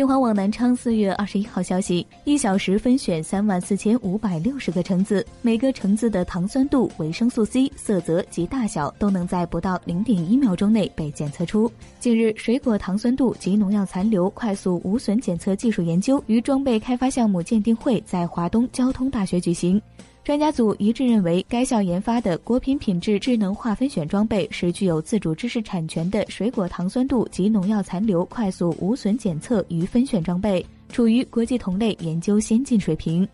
新华网南昌四月二十一号消息，一小时分选三万四千五百六十个橙子，每个橙子的糖酸度、维生素 C、色泽及大小都能在不到零点一秒钟内被检测出。近日，水果糖酸度及农药残留快速无损检测技术研究与装备开发项目鉴定会在华东交通大学举行。专家组一致认为，该校研发的果品品质智能化分选装备是具有自主知识产权的水果糖酸度及农药残留快速无损检测与分选装备，处于国际同类研究先进水平。